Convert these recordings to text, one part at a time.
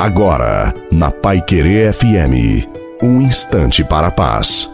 Agora, na Pai Querer FM, um instante para a paz.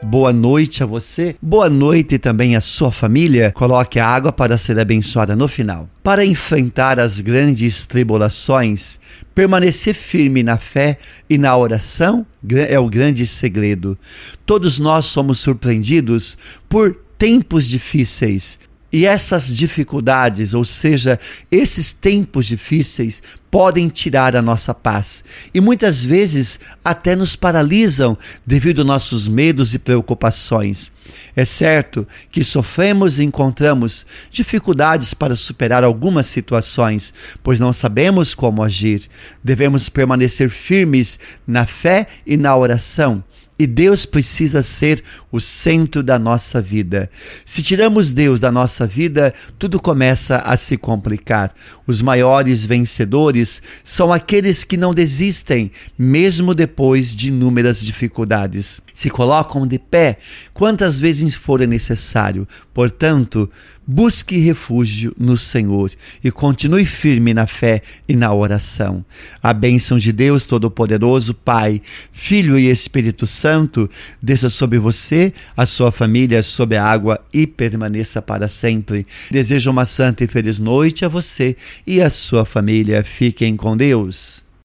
Boa noite a você, boa noite também à sua família. Coloque a água para ser abençoada no final. Para enfrentar as grandes tribulações, permanecer firme na fé e na oração é o grande segredo. Todos nós somos surpreendidos por tempos difíceis, e essas dificuldades, ou seja, esses tempos difíceis, podem tirar a nossa paz e muitas vezes até nos paralisam devido aos nossos medos e preocupações. É certo que sofremos e encontramos dificuldades para superar algumas situações, pois não sabemos como agir. Devemos permanecer firmes na fé e na oração e Deus precisa ser o centro da nossa vida. Se tiramos Deus da nossa vida, tudo começa a se complicar. Os maiores vencedores são aqueles que não desistem, mesmo depois de inúmeras dificuldades. Se colocam de pé quantas vezes for necessário. Portanto, busque refúgio no Senhor e continue firme na fé e na oração. A bênção de Deus Todo-Poderoso, Pai, Filho e Espírito Santo Santo desça sobre você, a sua família, sobre a água e permaneça para sempre. Desejo uma santa e feliz noite a você e a sua família. Fiquem com Deus.